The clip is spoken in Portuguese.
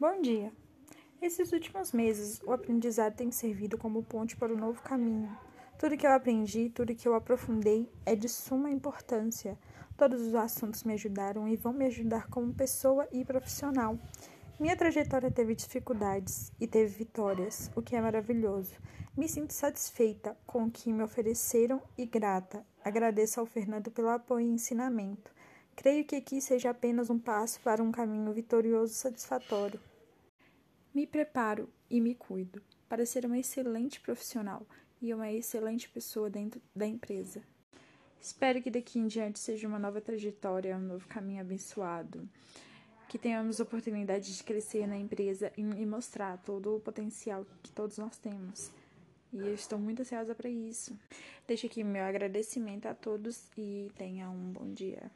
Bom dia! Esses últimos meses, o aprendizado tem servido como ponte para o novo caminho. Tudo que eu aprendi, tudo que eu aprofundei é de suma importância. Todos os assuntos me ajudaram e vão me ajudar como pessoa e profissional. Minha trajetória teve dificuldades e teve vitórias, o que é maravilhoso. Me sinto satisfeita com o que me ofereceram e grata. Agradeço ao Fernando pelo apoio e ensinamento. Creio que aqui seja apenas um passo para um caminho vitorioso e satisfatório. Me preparo e me cuido para ser uma excelente profissional e uma excelente pessoa dentro da empresa. Espero que daqui em diante seja uma nova trajetória, um novo caminho abençoado. Que tenhamos oportunidade de crescer na empresa e mostrar todo o potencial que todos nós temos. E eu estou muito ansiosa para isso. Deixo aqui meu agradecimento a todos e tenha um bom dia.